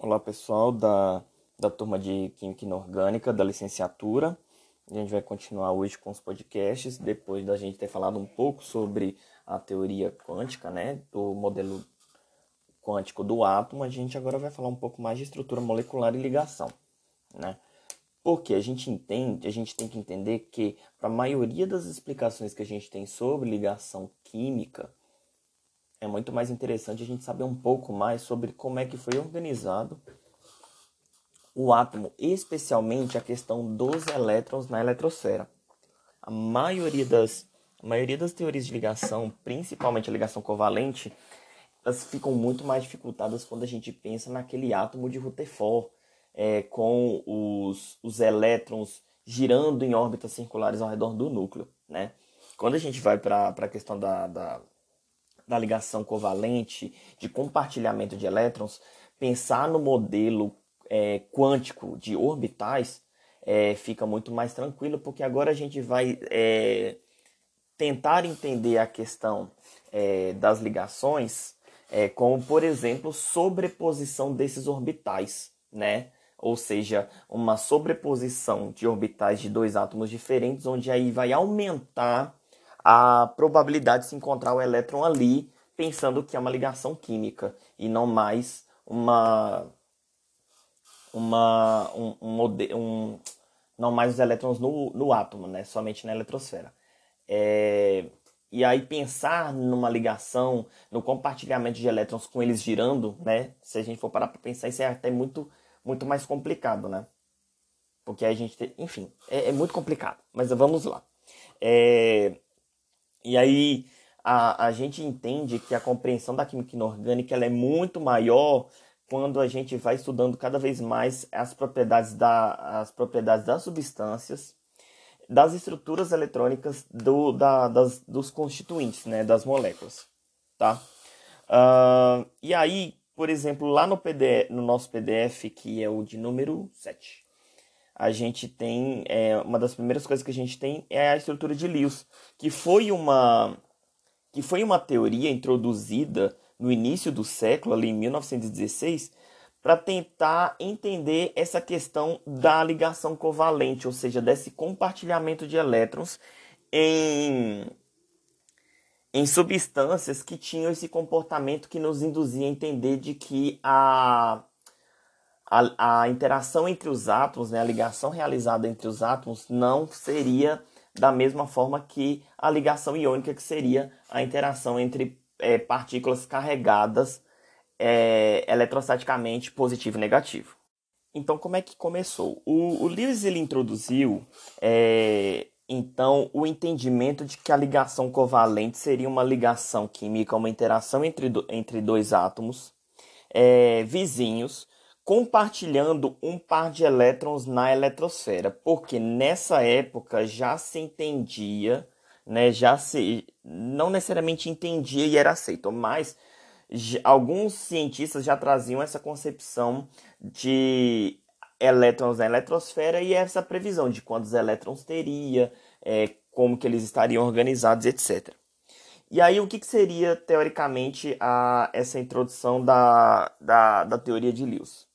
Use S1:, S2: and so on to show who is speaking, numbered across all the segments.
S1: Olá pessoal da, da turma de Química Inorgânica da licenciatura. A gente vai continuar hoje com os podcasts, depois da gente ter falado um pouco sobre a teoria quântica, né, do modelo quântico do átomo, a gente agora vai falar um pouco mais de estrutura molecular e ligação, né? Porque a gente entende, a gente tem que entender que para a maioria das explicações que a gente tem sobre ligação química, é muito mais interessante a gente saber um pouco mais sobre como é que foi organizado o átomo, especialmente a questão dos elétrons na eletrosfera. A maioria das, a maioria das teorias de ligação, principalmente a ligação covalente, elas ficam muito mais dificultadas quando a gente pensa naquele átomo de Rutherford, é, com os, os elétrons girando em órbitas circulares ao redor do núcleo. Né? Quando a gente vai para a questão da, da da ligação covalente, de compartilhamento de elétrons, pensar no modelo é, quântico de orbitais é, fica muito mais tranquilo, porque agora a gente vai é, tentar entender a questão é, das ligações, é, como por exemplo sobreposição desses orbitais, né? Ou seja, uma sobreposição de orbitais de dois átomos diferentes, onde aí vai aumentar a probabilidade de se encontrar o elétron ali, pensando que é uma ligação química e não mais uma uma um, um, um não mais os elétrons no, no átomo, né? Somente na eletrosfera. É, e aí pensar numa ligação, no compartilhamento de elétrons com eles girando, né? Se a gente for parar para pensar, isso é até muito muito mais complicado, né? Porque a gente, enfim, é, é, muito complicado. Mas vamos lá. É, e aí a, a gente entende que a compreensão da química inorgânica ela é muito maior quando a gente vai estudando cada vez mais as propriedades, da, as propriedades das substâncias, das estruturas eletrônicas do, da, das, dos constituintes, né, das moléculas, tá? Uh, e aí, por exemplo, lá no, PDF, no nosso PDF, que é o de número 7, a gente tem, é, uma das primeiras coisas que a gente tem é a estrutura de Lewis, que foi uma, que foi uma teoria introduzida no início do século, ali em 1916, para tentar entender essa questão da ligação covalente, ou seja, desse compartilhamento de elétrons em, em substâncias que tinham esse comportamento que nos induzia a entender de que a a, a interação entre os átomos, né, a ligação realizada entre os átomos, não seria da mesma forma que a ligação iônica, que seria a interação entre é, partículas carregadas é, eletrostaticamente positivo e negativo. Então, como é que começou? O, o Lewis ele introduziu é, então o entendimento de que a ligação covalente seria uma ligação química, uma interação entre, do, entre dois átomos é, vizinhos compartilhando um par de elétrons na eletrosfera, porque nessa época já se entendia, né, já se não necessariamente entendia e era aceito, mas alguns cientistas já traziam essa concepção de elétrons na eletrosfera e essa previsão de quantos elétrons teria, é, como que eles estariam organizados, etc. E aí, o que, que seria, teoricamente, a, essa introdução da, da, da teoria de Lewis?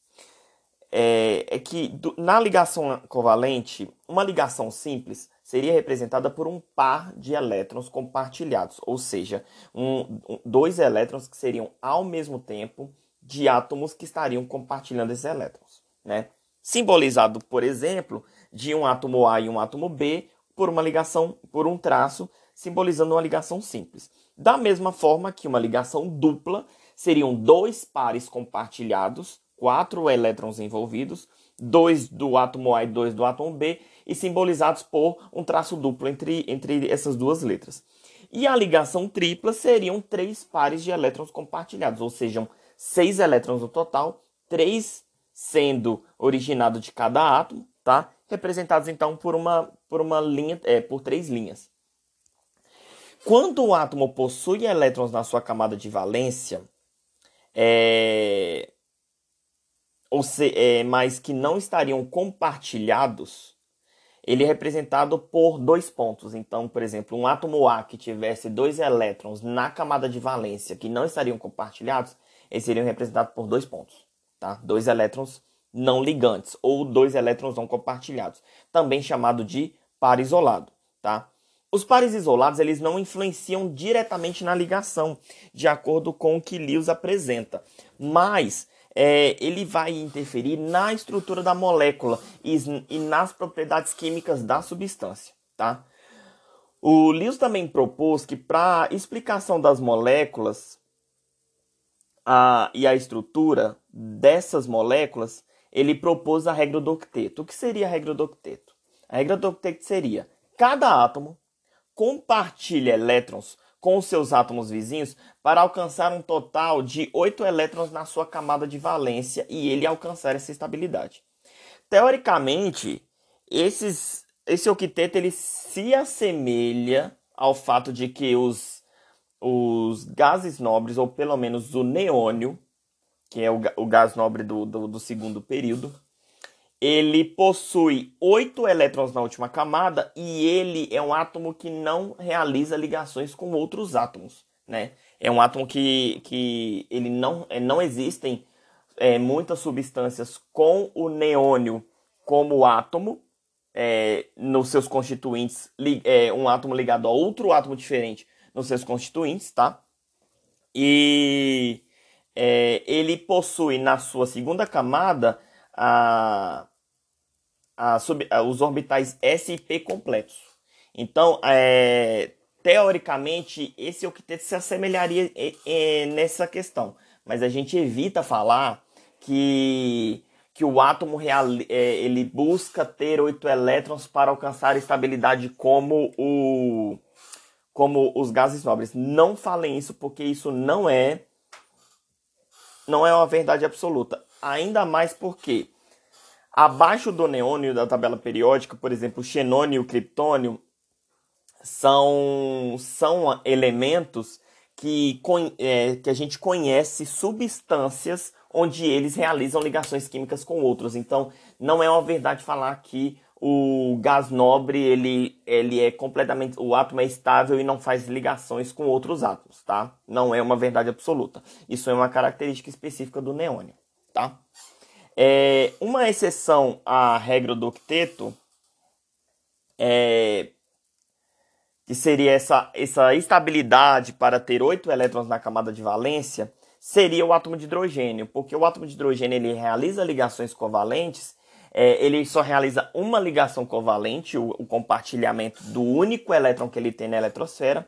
S1: É, é que do, na ligação covalente, uma ligação simples seria representada por um par de elétrons compartilhados, ou seja, um, dois elétrons que seriam ao mesmo tempo de átomos que estariam compartilhando esses elétrons, né? Simbolizado, por exemplo, de um átomo A e um átomo B por uma ligação, por um traço, simbolizando uma ligação simples. Da mesma forma que uma ligação dupla seriam dois pares compartilhados quatro elétrons envolvidos, dois do átomo A e dois do átomo B, e simbolizados por um traço duplo entre, entre essas duas letras. E a ligação tripla seriam três pares de elétrons compartilhados, ou seja, seis elétrons no total, três sendo originados de cada átomo, tá? Representados então por uma, por uma linha, é, por três linhas. Quando o átomo possui elétrons na sua camada de valência, é, ou se, é, mas que não estariam compartilhados, ele é representado por dois pontos. Então, por exemplo, um átomo A que tivesse dois elétrons na camada de valência que não estariam compartilhados, eles seriam representados por dois pontos. tá? Dois elétrons não ligantes ou dois elétrons não compartilhados, também chamado de par isolado, tá? Os pares isolados eles não influenciam diretamente na ligação, de acordo com o que Lewis apresenta, mas é, ele vai interferir na estrutura da molécula e, e nas propriedades químicas da substância, tá? O Lewis também propôs que para explicação das moléculas a, e a estrutura dessas moléculas, ele propôs a regra do octeto. O que seria a regra do octeto? A regra do octeto seria cada átomo compartilha elétrons com seus átomos vizinhos para alcançar um total de 8 elétrons na sua camada de valência e ele alcançar essa estabilidade. Teoricamente, esses, esse octeto ele se assemelha ao fato de que os, os gases nobres, ou pelo menos o neônio, que é o, o gás nobre do, do, do segundo período, ele possui oito elétrons na última camada e ele é um átomo que não realiza ligações com outros átomos, né? É um átomo que, que ele não, é, não existem é, muitas substâncias com o neônio como átomo é, nos seus constituintes, é, um átomo ligado a outro átomo diferente nos seus constituintes, tá? E é, ele possui na sua segunda camada a a, sub, a, os orbitais S e P completos. Então, é, teoricamente, esse octeto se assemelharia é, é, nessa questão. Mas a gente evita falar que, que o átomo real, é, ele busca ter oito elétrons para alcançar estabilidade como, o, como os gases nobres. Não falem isso porque isso não é não é uma verdade absoluta. Ainda mais porque Abaixo do neônio da tabela periódica, por exemplo, o xenônio e o criptônio são, são elementos que, é, que a gente conhece substâncias onde eles realizam ligações químicas com outros. Então, não é uma verdade falar que o gás nobre ele, ele é completamente o átomo é estável e não faz ligações com outros átomos, tá? Não é uma verdade absoluta. Isso é uma característica específica do neônio, tá? É, uma exceção à regra do octeto é, que seria essa, essa estabilidade para ter oito elétrons na camada de valência, seria o átomo de hidrogênio, porque o átomo de hidrogênio ele realiza ligações covalentes, é, ele só realiza uma ligação covalente, o, o compartilhamento do único elétron que ele tem na eletrosfera,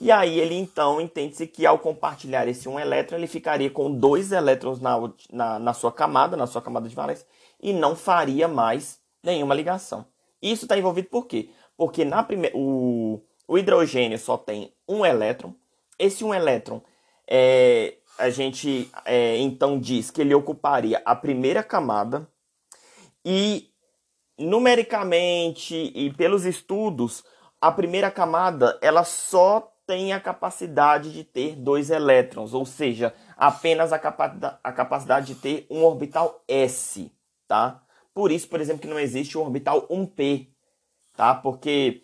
S1: e aí ele então entende-se que ao compartilhar esse um elétron, ele ficaria com dois elétrons na, na, na sua camada, na sua camada de valência, e não faria mais nenhuma ligação. Isso está envolvido por quê? Porque na prime... o, o hidrogênio só tem um elétron. Esse um elétron, é, a gente é, então diz que ele ocuparia a primeira camada e numericamente e pelos estudos, a primeira camada ela só tem a capacidade de ter dois elétrons, ou seja, apenas a, capa a capacidade de ter um orbital s, tá? Por isso, por exemplo, que não existe o orbital 1p, tá? Porque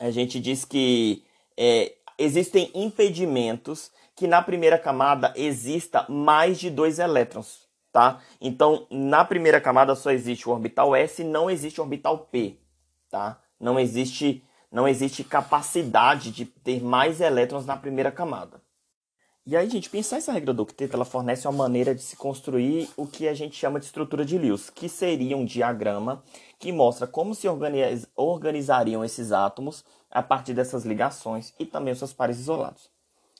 S1: a gente diz que é, existem impedimentos que na primeira camada exista mais de dois elétrons, tá? Então, na primeira camada só existe o orbital s, não existe o orbital p, tá? Não existe não existe capacidade de ter mais elétrons na primeira camada. E aí, gente, pensar essa regra do octeto, ela fornece uma maneira de se construir o que a gente chama de estrutura de Lewis, que seria um diagrama que mostra como se organiz organizariam esses átomos a partir dessas ligações e também os seus pares isolados.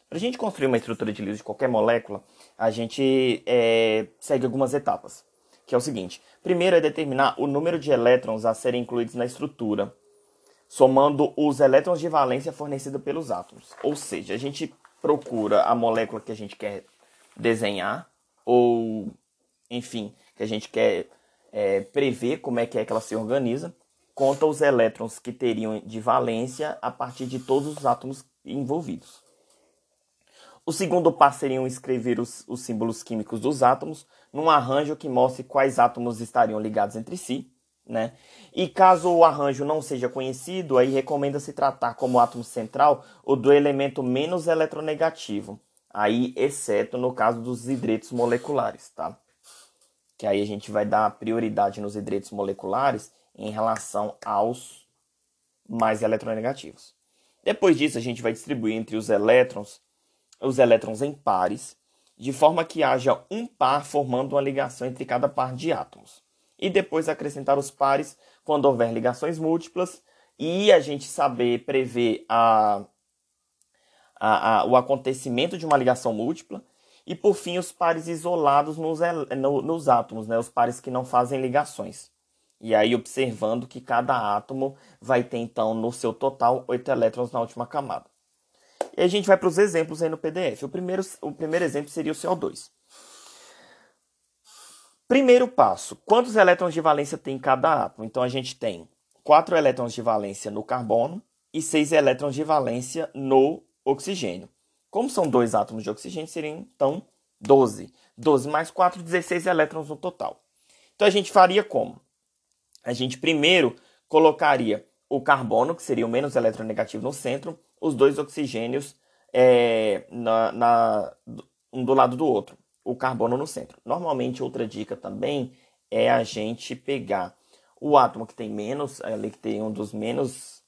S1: Para a gente construir uma estrutura de Lewis de qualquer molécula, a gente é, segue algumas etapas, que é o seguinte. Primeiro é determinar o número de elétrons a serem incluídos na estrutura, somando os elétrons de valência fornecidos pelos átomos. Ou seja, a gente procura a molécula que a gente quer desenhar, ou, enfim, que a gente quer é, prever como é que é que ela se organiza, conta os elétrons que teriam de valência a partir de todos os átomos envolvidos. O segundo passo seria escrever os, os símbolos químicos dos átomos num arranjo que mostre quais átomos estariam ligados entre si né? E caso o arranjo não seja conhecido, aí recomenda-se tratar como átomo central o do elemento menos eletronegativo, aí exceto no caso dos hidretos moleculares, tá? que aí a gente vai dar prioridade nos hidretos moleculares em relação aos mais eletronegativos. Depois disso, a gente vai distribuir entre os elétrons os elétrons em pares, de forma que haja um par formando uma ligação entre cada par de átomos. E depois acrescentar os pares quando houver ligações múltiplas e a gente saber prever a, a, a, o acontecimento de uma ligação múltipla. E por fim, os pares isolados nos, no, nos átomos, né? os pares que não fazem ligações. E aí observando que cada átomo vai ter então no seu total oito elétrons na última camada. E a gente vai para os exemplos aí no PDF. O primeiro, o primeiro exemplo seria o CO2. Primeiro passo: quantos elétrons de valência tem cada átomo? Então a gente tem quatro elétrons de valência no carbono e seis elétrons de valência no oxigênio. Como são dois átomos de oxigênio, seriam então 12. 12 mais 4, 16 elétrons no total. Então a gente faria como? a gente primeiro colocaria o carbono, que seria o menos eletronegativo no centro, os dois oxigênios é, na, na, um do lado do outro, o carbono no centro. Normalmente, outra dica também é a gente pegar o átomo que tem menos, ali que tem um dos menos,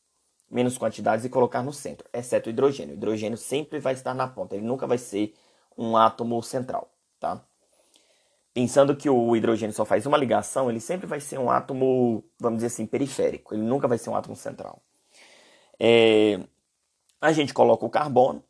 S1: menos quantidades, e colocar no centro, exceto o hidrogênio. O hidrogênio sempre vai estar na ponta, ele nunca vai ser um átomo central, tá? pensando que o hidrogênio só faz uma ligação, ele sempre vai ser um átomo, vamos dizer assim, periférico. Ele nunca vai ser um átomo central. É, a gente coloca o carbono.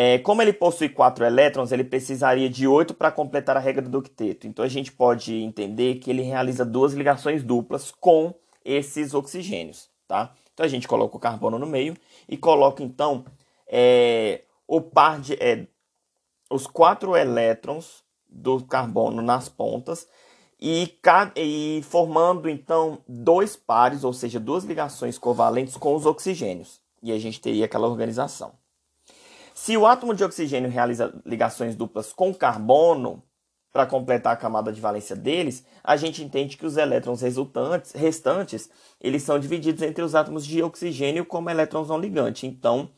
S1: É, como ele possui quatro elétrons, ele precisaria de oito para completar a regra do octeto. Então a gente pode entender que ele realiza duas ligações duplas com esses oxigênios, tá? Então a gente coloca o carbono no meio e coloca então é, o par de é, os quatro elétrons do carbono nas pontas e, e, formando então dois pares, ou seja, duas ligações covalentes com os oxigênios. E a gente teria aquela organização. Se o átomo de oxigênio realiza ligações duplas com carbono, para completar a camada de valência deles, a gente entende que os elétrons resultantes, restantes eles são divididos entre os átomos de oxigênio como elétrons não ligantes. Então,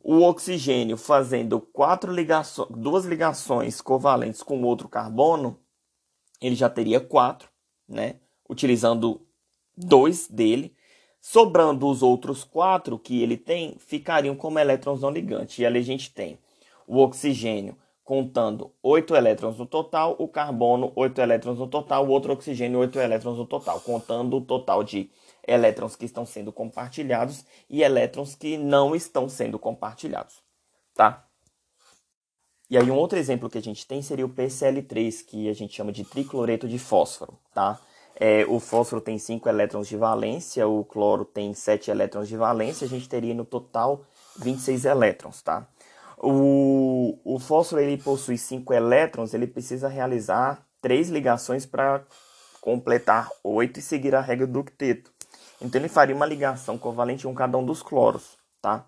S1: o oxigênio fazendo quatro ligações, duas ligações covalentes com outro carbono, ele já teria quatro, né? Utilizando dois dele, sobrando os outros quatro que ele tem, ficariam como elétrons não ligantes. E ali a gente tem o oxigênio contando oito elétrons no total, o carbono oito elétrons no total, o outro oxigênio oito elétrons no total, contando o total de elétrons que estão sendo compartilhados e elétrons que não estão sendo compartilhados, tá? E aí um outro exemplo que a gente tem seria o PCl3, que a gente chama de tricloreto de fósforo, tá? É, o fósforo tem 5 elétrons de valência, o cloro tem 7 elétrons de valência, a gente teria no total 26 elétrons, tá? O, o fósforo ele possui 5 elétrons, ele precisa realizar três ligações para completar 8 e seguir a regra do octeto. Então ele faria uma ligação covalente com cada um dos cloros, tá?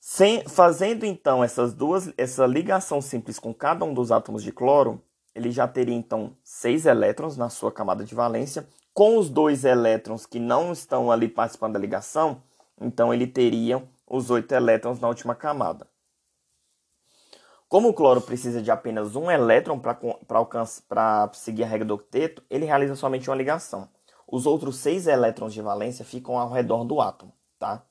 S1: Sem, fazendo então essas duas, essa ligação simples com cada um dos átomos de cloro, ele já teria então seis elétrons na sua camada de valência, com os dois elétrons que não estão ali participando da ligação, então ele teria os oito elétrons na última camada. Como o cloro precisa de apenas um elétron para seguir a regra do octeto, ele realiza somente uma ligação. Os outros seis elétrons de valência ficam ao redor do átomo, tá?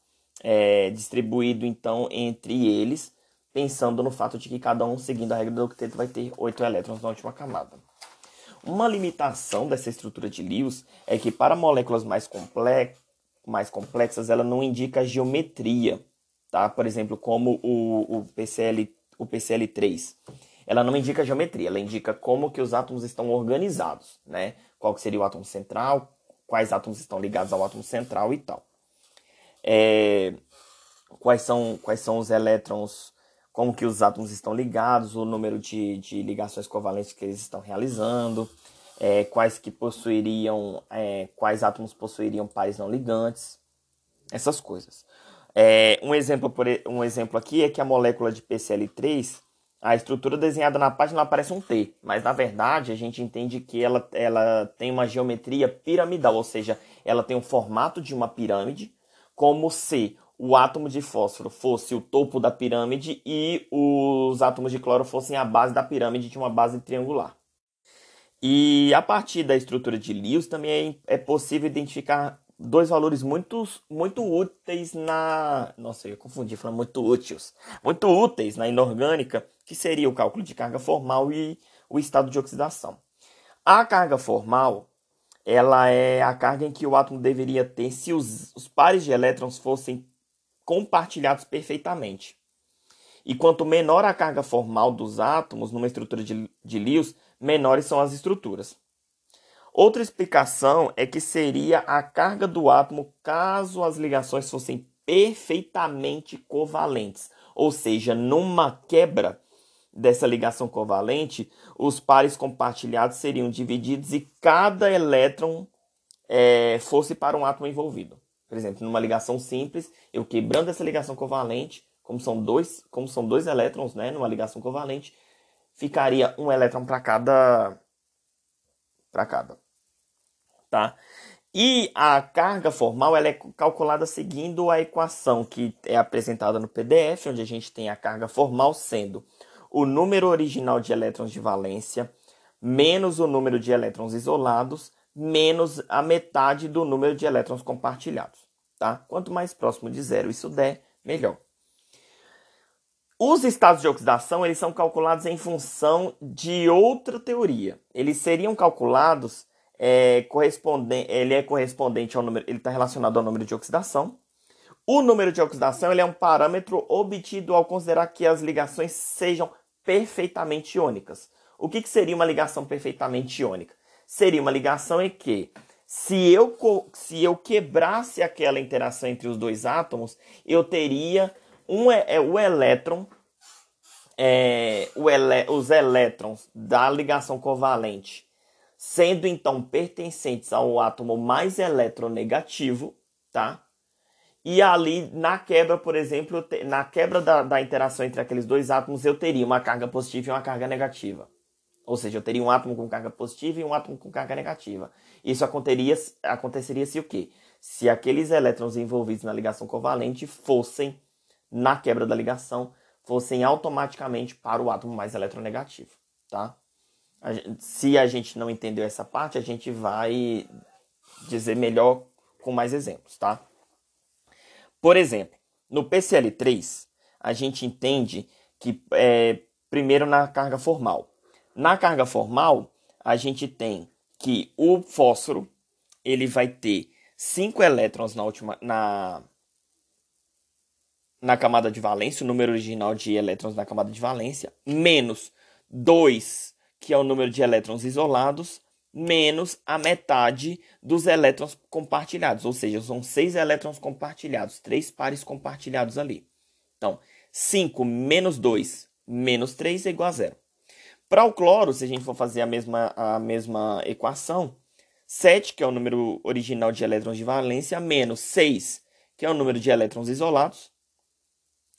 S1: É, distribuído então entre eles, pensando no fato de que cada um, seguindo a regra do octeto, vai ter oito elétrons na última camada. Uma limitação dessa estrutura de Lewis é que para moléculas mais, comple mais complexas ela não indica geometria, tá? Por exemplo, como o, o, PCL, o PCL3. Ela não indica geometria, ela indica como que os átomos estão organizados, né? Qual seria o átomo central, quais átomos estão ligados ao átomo central e tal. É, quais, são, quais são os elétrons, como que os átomos estão ligados, o número de, de ligações covalentes que eles estão realizando, é, quais que possuiriam, é, quais átomos possuiriam pares não ligantes, essas coisas. É, um, exemplo por, um exemplo aqui é que a molécula de PCl3 a estrutura desenhada na página parece um T, mas na verdade a gente entende que ela, ela tem uma geometria piramidal, ou seja, ela tem o formato de uma pirâmide, como se o átomo de fósforo fosse o topo da pirâmide e os átomos de cloro fossem a base da pirâmide de uma base triangular. E a partir da estrutura de Lewis também é, é possível identificar dois valores muito, muito úteis na. Nossa, eu confundi falando muito úteis. Muito úteis na inorgânica, que seria o cálculo de carga formal e o estado de oxidação. A carga formal ela é a carga em que o átomo deveria ter se os, os pares de elétrons fossem compartilhados perfeitamente. E quanto menor a carga formal dos átomos numa estrutura de, de Lewis, menores são as estruturas. Outra explicação é que seria a carga do átomo caso as ligações fossem perfeitamente covalentes, ou seja, numa quebra dessa ligação covalente, os pares compartilhados seriam divididos e cada elétron é, fosse para um átomo envolvido. Por exemplo, numa ligação simples, eu quebrando essa ligação covalente, como são dois, como são dois elétrons, né, numa ligação covalente, ficaria um elétron para cada para cada, tá? E a carga formal ela é calculada seguindo a equação que é apresentada no PDF, onde a gente tem a carga formal sendo o número original de elétrons de valência menos o número de elétrons isolados menos a metade do número de elétrons compartilhados, tá? Quanto mais próximo de zero isso der, melhor. Os estados de oxidação eles são calculados em função de outra teoria. Eles seriam calculados é, correspondente, ele é correspondente ao número, ele está relacionado ao número de oxidação. O número de oxidação ele é um parâmetro obtido ao considerar que as ligações sejam perfeitamente iônicas. O que, que seria uma ligação perfeitamente iônica? Seria uma ligação em que, se eu, se eu quebrasse aquela interação entre os dois átomos, eu teria um, é, o elétron, é, o ele, os elétrons da ligação covalente, sendo então pertencentes ao átomo mais eletronegativo, tá? E ali, na quebra, por exemplo, na quebra da, da interação entre aqueles dois átomos, eu teria uma carga positiva e uma carga negativa. Ou seja, eu teria um átomo com carga positiva e um átomo com carga negativa. Isso aconteceria, aconteceria se o quê? Se aqueles elétrons envolvidos na ligação covalente fossem, na quebra da ligação, fossem automaticamente para o átomo mais eletronegativo, tá? se a gente não entendeu essa parte, a gente vai dizer melhor com mais exemplos, tá? Por exemplo, no PCL3, a gente entende que, é, primeiro, na carga formal. Na carga formal, a gente tem que o fósforo ele vai ter 5 elétrons na, última, na, na camada de valência, o número original de elétrons na camada de valência, menos 2, que é o número de elétrons isolados, menos a metade dos elétrons compartilhados, ou seja, são seis elétrons compartilhados, três pares compartilhados ali. Então, 5 menos 2 menos 3 é igual a zero. Para o cloro, se a gente for fazer a mesma, a mesma equação, 7, que é o número original de elétrons de valência, menos 6, que é o número de elétrons isolados,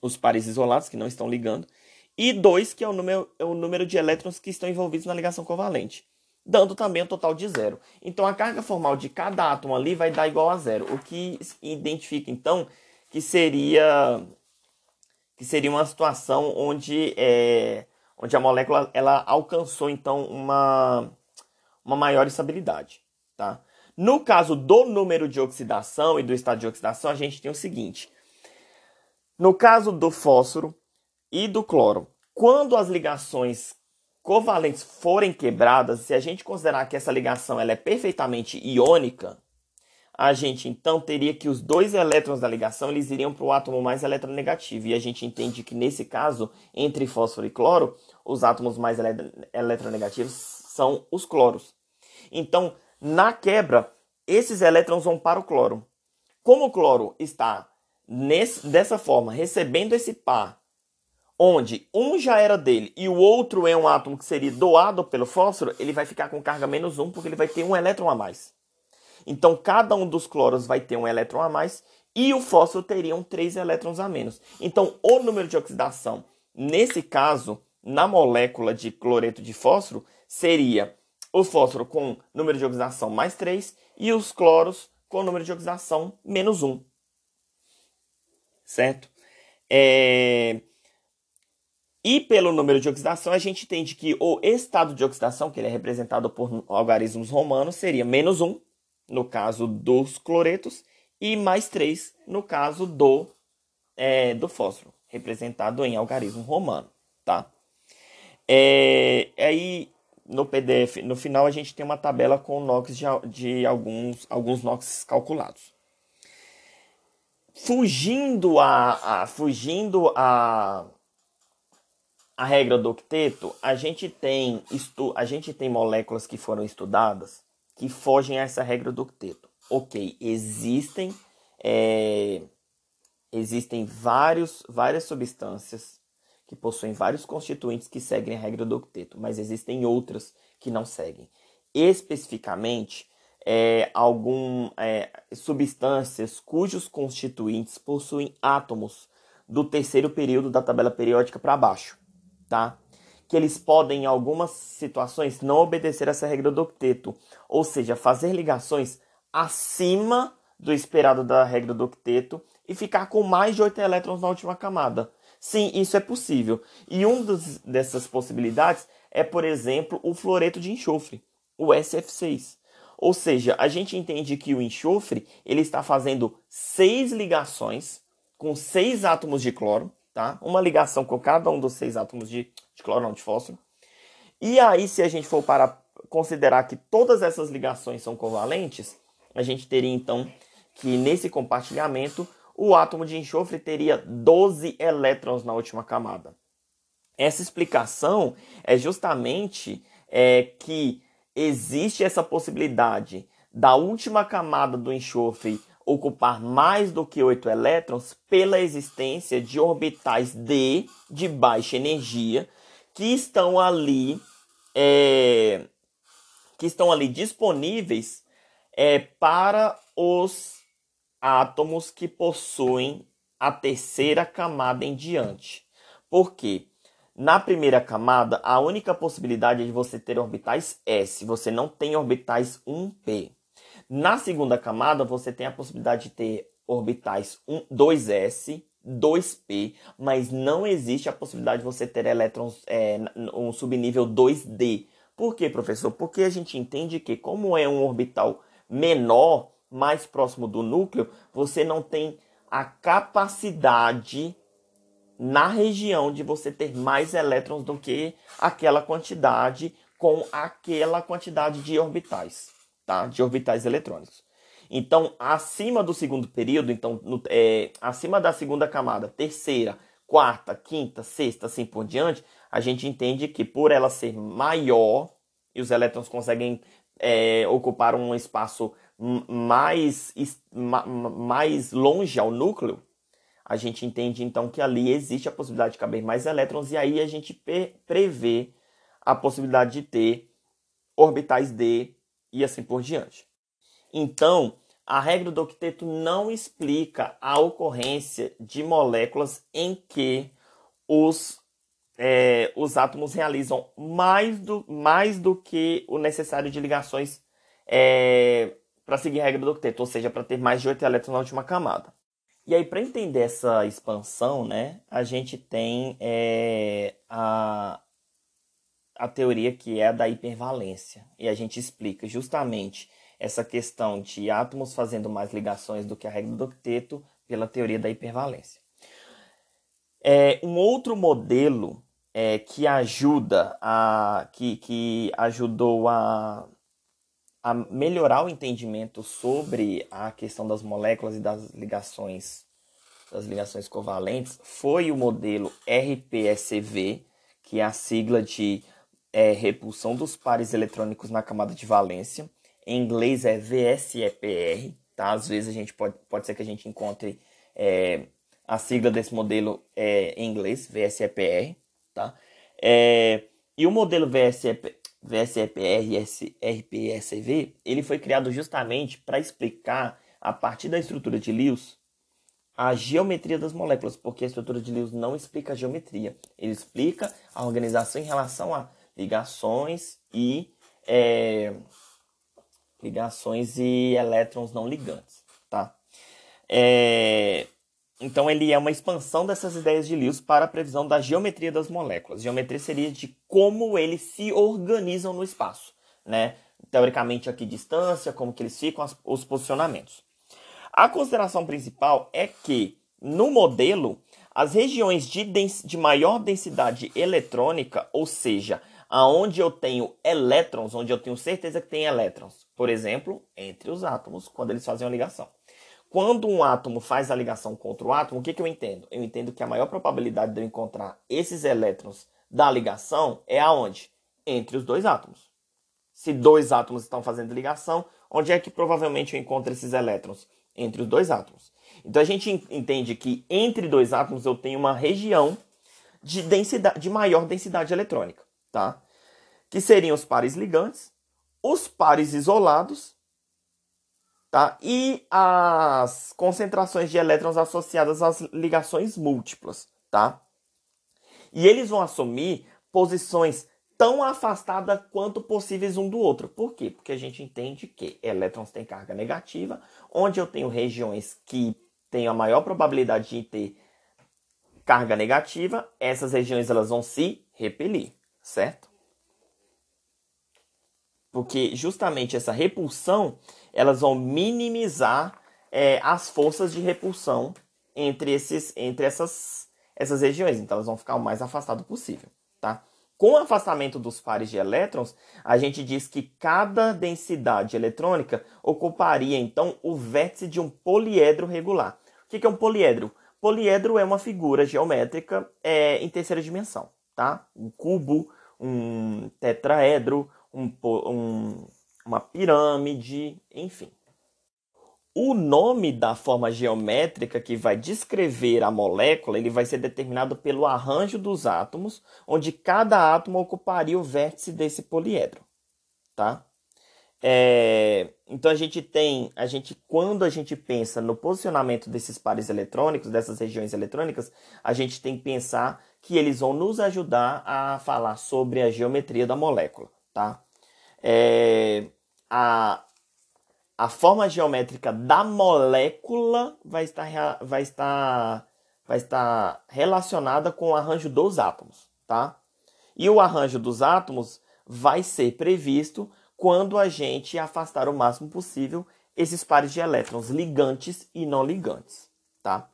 S1: os pares isolados que não estão ligando, e 2, que é o número, é o número de elétrons que estão envolvidos na ligação covalente dando também um total de zero. Então a carga formal de cada átomo ali vai dar igual a zero, o que identifica então que seria que seria uma situação onde é, onde a molécula ela alcançou então uma uma maior estabilidade, tá? No caso do número de oxidação e do estado de oxidação, a gente tem o seguinte: no caso do fósforo e do cloro, quando as ligações covalentes forem quebradas, se a gente considerar que essa ligação ela é perfeitamente iônica, a gente então teria que os dois elétrons da ligação eles iriam para o átomo mais eletronegativo. E a gente entende que nesse caso, entre fósforo e cloro, os átomos mais eletronegativos são os cloros. Então, na quebra, esses elétrons vão para o cloro. Como o cloro está nesse, dessa forma, recebendo esse par onde um já era dele e o outro é um átomo que seria doado pelo fósforo, ele vai ficar com carga menos um porque ele vai ter um elétron a mais. Então cada um dos cloros vai ter um elétron a mais e o fósforo teria um três elétrons a menos. Então o número de oxidação, nesse caso, na molécula de cloreto de fósforo, seria o fósforo com número de oxidação mais 3 e os cloros com número de oxidação menos 1. Certo? É... E pelo número de oxidação, a gente entende que o estado de oxidação, que ele é representado por algarismos romanos, seria menos 1, no caso dos cloretos, e mais 3, no caso do, é, do fósforo, representado em algarismo romano. Tá? É, aí, no PDF, no final, a gente tem uma tabela com NOx de, de alguns, alguns NOx calculados. Fugindo a, a fugindo a a regra do octeto, a gente tem estu a gente tem moléculas que foram estudadas que fogem a essa regra do octeto. Ok, existem é, existem vários, várias substâncias que possuem vários constituintes que seguem a regra do octeto, mas existem outras que não seguem. Especificamente, é, algum, é, substâncias cujos constituintes possuem átomos do terceiro período da tabela periódica para baixo tá? Que eles podem, em algumas situações, não obedecer essa regra do octeto, ou seja, fazer ligações acima do esperado da regra do octeto e ficar com mais de 8 elétrons na última camada. Sim, isso é possível. E uma dessas possibilidades é, por exemplo, o fluoreto de enxofre, o SF6. Ou seja, a gente entende que o enxofre ele está fazendo seis ligações com seis átomos de cloro tá? Uma ligação com cada um dos seis átomos de, de cloro, não, de fósforo. E aí, se a gente for para considerar que todas essas ligações são covalentes, a gente teria então que nesse compartilhamento o átomo de enxofre teria 12 elétrons na última camada. Essa explicação é justamente é, que existe essa possibilidade da última camada do enxofre ocupar mais do que 8 elétrons pela existência de orbitais D de baixa energia que estão ali é, que estão ali disponíveis é, para os átomos que possuem a terceira camada em diante. Por quê? Na primeira camada, a única possibilidade é de você ter orbitais S, você não tem orbitais 1p. Na segunda camada, você tem a possibilidade de ter orbitais 2s, 2p, mas não existe a possibilidade de você ter elétrons é, um subnível 2d. Por quê, professor? Porque a gente entende que, como é um orbital menor, mais próximo do núcleo, você não tem a capacidade na região de você ter mais elétrons do que aquela quantidade com aquela quantidade de orbitais tá? de orbitais eletrônicos. Então, acima do segundo período, então, no, é, acima da segunda camada, terceira, quarta, quinta, sexta, assim por diante, a gente entende que por ela ser maior e os elétrons conseguem é, ocupar um espaço mais, mais longe ao núcleo, a gente entende então que ali existe a possibilidade de caber mais elétrons e aí a gente prevê a possibilidade de ter orbitais D e assim por diante. Então, a regra do octeto não explica a ocorrência de moléculas em que os, é, os átomos realizam mais do, mais do que o necessário de ligações é, para seguir a regra do octeto, ou seja, para ter mais de 8 elétrons na última camada. E aí, para entender essa expansão, né, a gente tem é, a, a teoria que é a da hipervalência. E a gente explica justamente essa questão de átomos fazendo mais ligações do que a regra do octeto pela teoria da hipervalência. É, um outro modelo é, que ajuda a que, que ajudou a, a melhorar o entendimento sobre a questão das moléculas e das ligações das ligações covalentes foi o modelo RPSV, que é a sigla de é repulsão dos pares eletrônicos na camada de valência. Em inglês é VSEPR, tá? Às vezes a gente pode, pode ser que a gente encontre é, a sigla desse modelo é, em inglês, VSEPR, tá? É, e o modelo VSEP, VSEPR RPSV, ele foi criado justamente para explicar, a partir da estrutura de Lewis, a geometria das moléculas, porque a estrutura de Lewis não explica a geometria, ele explica a organização em relação a ligações e é, ligações e elétrons não ligantes, tá? É, então ele é uma expansão dessas ideias de Lewis para a previsão da geometria das moléculas. Geometria seria de como eles se organizam no espaço, né? Teoricamente aqui distância, como que eles ficam, os posicionamentos. A consideração principal é que no modelo as regiões de, de maior densidade eletrônica, ou seja, aonde eu tenho elétrons, onde eu tenho certeza que tem elétrons, por exemplo, entre os átomos, quando eles fazem uma ligação. Quando um átomo faz a ligação com outro átomo, o que, que eu entendo? Eu entendo que a maior probabilidade de eu encontrar esses elétrons da ligação é aonde? Entre os dois átomos. Se dois átomos estão fazendo ligação, onde é que provavelmente eu encontro esses elétrons? Entre os dois átomos. Então a gente entende que entre dois átomos eu tenho uma região de, densidade, de maior densidade eletrônica, tá? Que seriam os pares ligantes, os pares isolados, tá? E as concentrações de elétrons associadas às ligações múltiplas, tá? E eles vão assumir posições tão afastadas quanto possíveis um do outro. Por quê? Porque a gente entende que elétrons têm carga negativa, onde eu tenho regiões que tem a maior probabilidade de ter carga negativa, essas regiões elas vão se repelir, certo? Porque justamente essa repulsão, elas vão minimizar é, as forças de repulsão entre, esses, entre essas, essas regiões. Então elas vão ficar o mais afastado possível, tá? Com o afastamento dos pares de elétrons, a gente diz que cada densidade eletrônica ocuparia então o vértice de um poliedro regular. O que é um poliedro? Poliedro é uma figura geométrica é, em terceira dimensão, tá? Um cubo, um tetraedro, um, um, uma pirâmide, enfim. O nome da forma geométrica que vai descrever a molécula, ele vai ser determinado pelo arranjo dos átomos, onde cada átomo ocuparia o vértice desse poliedro, tá? É, então a gente tem, a gente quando a gente pensa no posicionamento desses pares eletrônicos, dessas regiões eletrônicas, a gente tem que pensar que eles vão nos ajudar a falar sobre a geometria da molécula, tá? É, a, a forma geométrica da molécula vai estar, vai estar, vai estar relacionada com o arranjo dos átomos, tá? E o arranjo dos átomos vai ser previsto quando a gente afastar o máximo possível esses pares de elétrons ligantes e não ligantes, tá?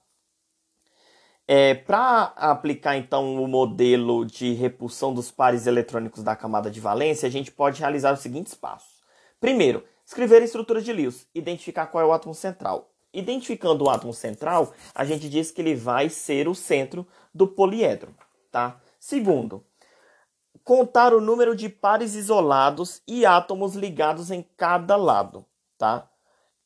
S1: É, Para aplicar então o modelo de repulsão dos pares eletrônicos da camada de valência, a gente pode realizar os seguintes passos. Primeiro, escrever a estrutura de Lewis, identificar qual é o átomo central. Identificando o átomo central, a gente diz que ele vai ser o centro do poliedro, tá? Segundo, contar o número de pares isolados e átomos ligados em cada lado, tá?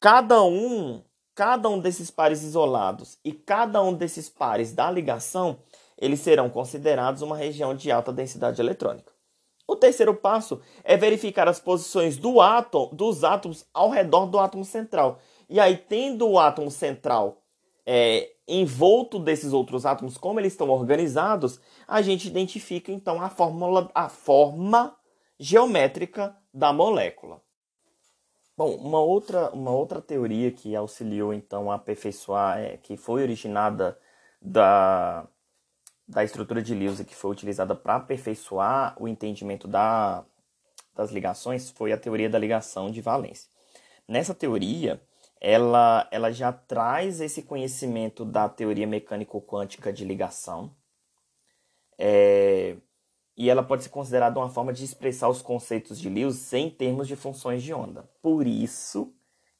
S1: Cada um, cada um desses pares isolados e cada um desses pares da ligação, eles serão considerados uma região de alta densidade eletrônica. O terceiro passo é verificar as posições do átomo, dos átomos ao redor do átomo central. E aí, tendo o átomo central é, envolto desses outros átomos, como eles estão organizados, a gente identifica então a fórmula, a forma geométrica da molécula. Bom, uma outra, uma outra teoria que auxiliou então a aperfeiçoar, é, que foi originada da, da estrutura de Lewis e que foi utilizada para aperfeiçoar o entendimento da, das ligações, foi a teoria da ligação de valência. Nessa teoria, ela, ela já traz esse conhecimento da teoria mecânico-quântica de ligação. É, e ela pode ser considerada uma forma de expressar os conceitos de Lewis em termos de funções de onda. Por isso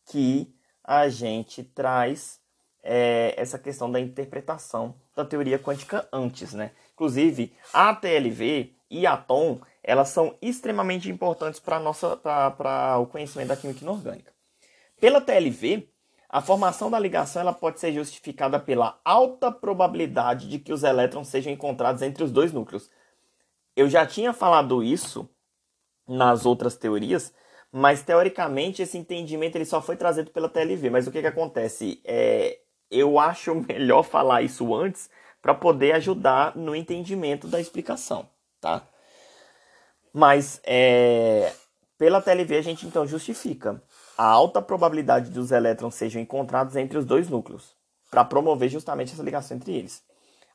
S1: que a gente traz é, essa questão da interpretação da teoria quântica antes, né? Inclusive, a TLV e a TOM, elas são extremamente importantes para o conhecimento da química inorgânica. Pela TLV, a formação da ligação ela pode ser justificada pela alta probabilidade de que os elétrons sejam encontrados entre os dois núcleos. Eu já tinha falado isso nas outras teorias, mas teoricamente esse entendimento ele só foi trazido pela TLV. Mas o que, que acontece? É, eu acho melhor falar isso antes para poder ajudar no entendimento da explicação, tá? Mas é, pela TLV a gente então justifica a alta probabilidade dos elétrons sejam encontrados entre os dois núcleos. para promover justamente essa ligação entre eles.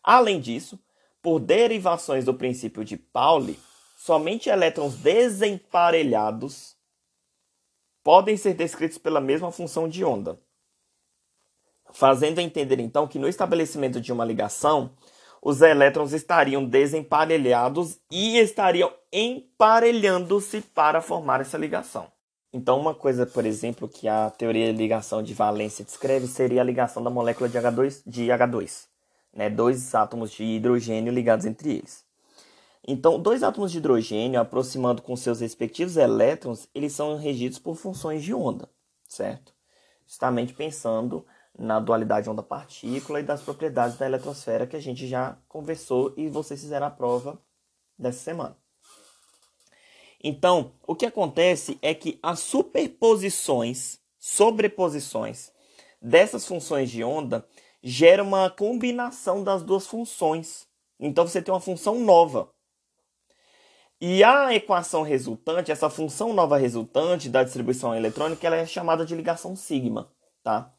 S1: Além disso, por derivações do princípio de Pauli, somente elétrons desemparelhados podem ser descritos pela mesma função de onda, fazendo entender então que no estabelecimento de uma ligação, os elétrons estariam desemparelhados e estariam emparelhando-se para formar essa ligação. Então, uma coisa, por exemplo, que a teoria de ligação de valência descreve seria a ligação da molécula de H2, de H2 né? dois átomos de hidrogênio ligados entre eles. Então, dois átomos de hidrogênio, aproximando com seus respectivos elétrons, eles são regidos por funções de onda, certo? Justamente pensando na dualidade onda-partícula e das propriedades da eletrosfera que a gente já conversou e vocês fizeram a prova dessa semana. Então, o que acontece é que as superposições, sobreposições dessas funções de onda gera uma combinação das duas funções. Então você tem uma função nova. E a equação resultante, essa função nova resultante da distribuição eletrônica, ela é chamada de ligação sigma, tá?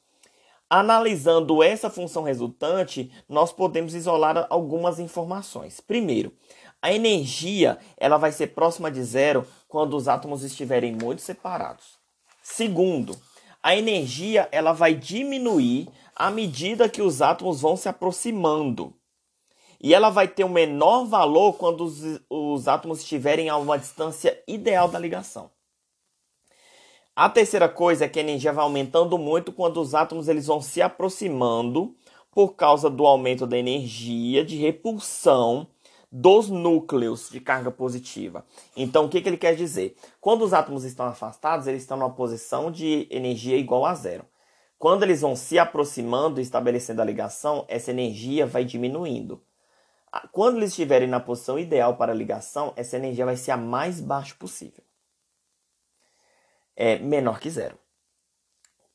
S1: Analisando essa função resultante, nós podemos isolar algumas informações. Primeiro, a energia ela vai ser próxima de zero quando os átomos estiverem muito separados. Segundo, a energia ela vai diminuir à medida que os átomos vão se aproximando. E ela vai ter um menor valor quando os, os átomos estiverem a uma distância ideal da ligação. A terceira coisa é que a energia vai aumentando muito quando os átomos eles vão se aproximando por causa do aumento da energia de repulsão dos núcleos de carga positiva. Então, o que, que ele quer dizer? Quando os átomos estão afastados, eles estão numa posição de energia igual a zero. Quando eles vão se aproximando e estabelecendo a ligação, essa energia vai diminuindo. Quando eles estiverem na posição ideal para a ligação, essa energia vai ser a mais baixa possível. É menor que zero.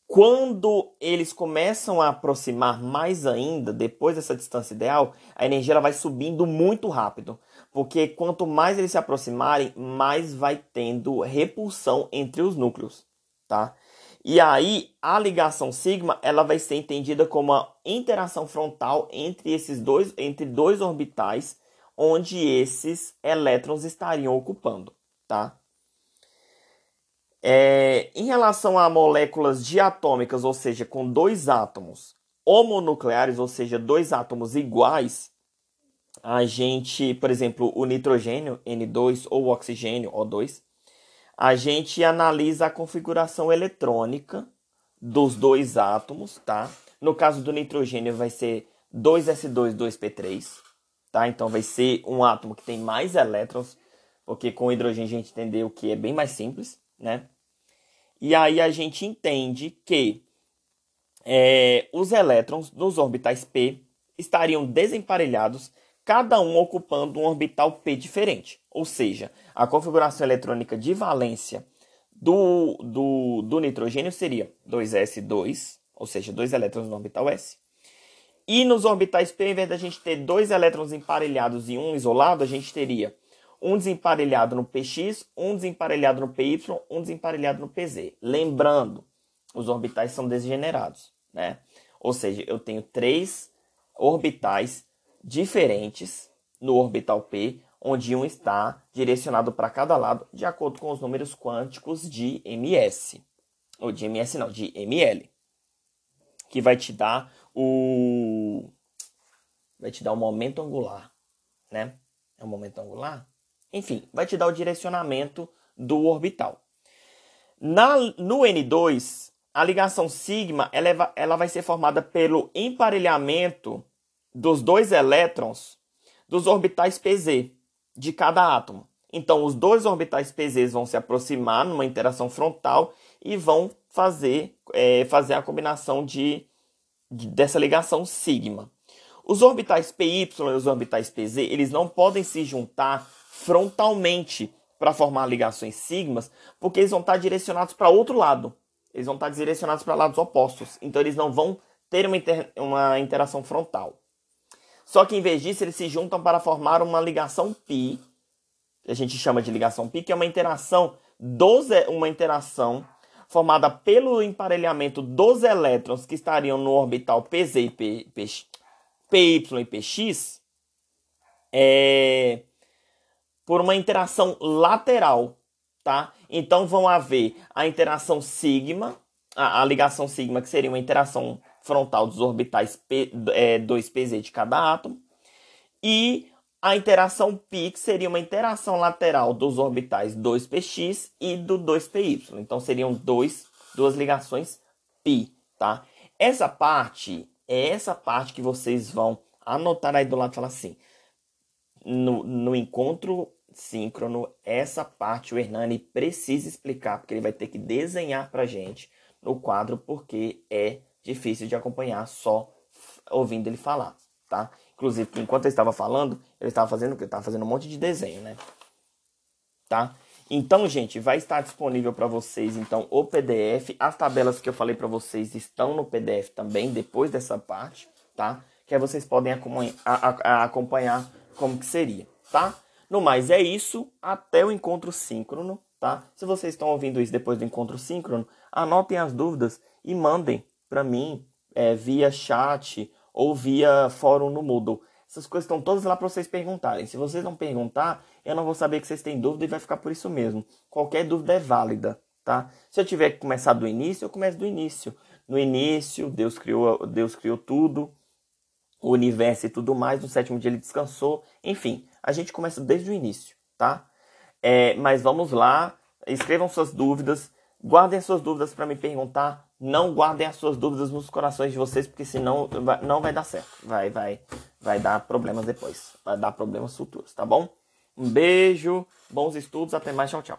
S1: Quando eles começam a aproximar mais ainda, depois dessa distância ideal, a energia ela vai subindo muito rápido. Porque quanto mais eles se aproximarem, mais vai tendo repulsão entre os núcleos. Tá? E aí a ligação sigma ela vai ser entendida como uma interação frontal entre esses dois entre dois orbitais onde esses elétrons estariam ocupando, tá? É, em relação a moléculas diatômicas, ou seja, com dois átomos homonucleares, ou seja, dois átomos iguais, a gente, por exemplo, o nitrogênio N2 ou o oxigênio O2, a gente analisa a configuração eletrônica dos dois átomos, tá? No caso do nitrogênio vai ser 2s2, 2p3, tá? Então vai ser um átomo que tem mais elétrons, porque com o hidrogênio a gente entendeu que é bem mais simples, né? E aí a gente entende que é, os elétrons nos orbitais p estariam desemparelhados cada um ocupando um orbital P diferente. Ou seja, a configuração eletrônica de valência do, do, do nitrogênio seria 2s2, ou seja, dois elétrons no orbital s. E nos orbitais P, em vez da gente ter dois elétrons emparelhados e um isolado, a gente teria um desemparelhado no px, um desemparelhado no py, um desemparelhado no pz. Lembrando, os orbitais são degenerados, né? Ou seja, eu tenho três orbitais diferentes no orbital P, onde um está direcionado para cada lado de acordo com os números quânticos de ms. Ou de ms não, de ml. Que vai te dar o vai te dar o momento angular, né? É o momento angular? Enfim, vai te dar o direcionamento do orbital. Na, no N2, a ligação sigma ela, é, ela vai ser formada pelo emparelhamento dos dois elétrons dos orbitais PZ de cada átomo. Então, os dois orbitais PZ vão se aproximar numa interação frontal e vão fazer, é, fazer a combinação de, de, dessa ligação sigma. Os orbitais PY e os orbitais PZ eles não podem se juntar frontalmente para formar ligações sigmas, porque eles vão estar direcionados para outro lado. Eles vão estar direcionados para lados opostos. Então, eles não vão ter uma, inter, uma interação frontal. Só que em vez disso, eles se juntam para formar uma ligação pi, que a gente chama de ligação pi, que é uma interação dos, uma interação formada pelo emparelhamento dos elétrons que estariam no orbital PZ e P, P, PY e PX, é, por uma interação lateral, tá? Então vão haver a interação sigma, a, a ligação sigma, que seria uma interação frontal dos orbitais P, é, 2pz de cada átomo, e a interação π, seria uma interação lateral dos orbitais 2px e do 2py. Então seriam dois, duas ligações π, tá? Essa parte é essa parte que vocês vão anotar aí do lado e falar assim: no, no encontro síncrono, essa parte o Hernani precisa explicar, porque ele vai ter que desenhar pra gente no quadro, porque é difícil de acompanhar só ouvindo ele falar, tá? Inclusive, enquanto ele estava falando, ele estava fazendo o que? Estava fazendo um monte de desenho, né? Tá? Então, gente, vai estar disponível para vocês então o PDF. As tabelas que eu falei para vocês estão no PDF também depois dessa parte, tá? Que aí vocês podem acompanhar como que seria, tá? No mais é isso, até o encontro síncrono, tá? Se vocês estão ouvindo isso depois do encontro síncrono, anotem as dúvidas e mandem para mim é, via chat ou via fórum no Moodle. Essas coisas estão todas lá para vocês perguntarem. Se vocês não perguntar, eu não vou saber que vocês têm dúvida e vai ficar por isso mesmo. Qualquer dúvida é válida, tá? Se eu tiver que começar do início, eu começo do início. No início, Deus criou, Deus criou tudo, o universo e tudo mais. No sétimo dia ele descansou. Enfim, a gente começa desde o início, tá? É, mas vamos lá, escrevam suas dúvidas, guardem suas dúvidas para me perguntar. Não guardem as suas dúvidas nos corações de vocês, porque senão não vai dar certo. Vai, vai, vai dar problemas depois. Vai dar problemas futuros, tá bom? Um beijo, bons estudos, até mais, tchau, tchau.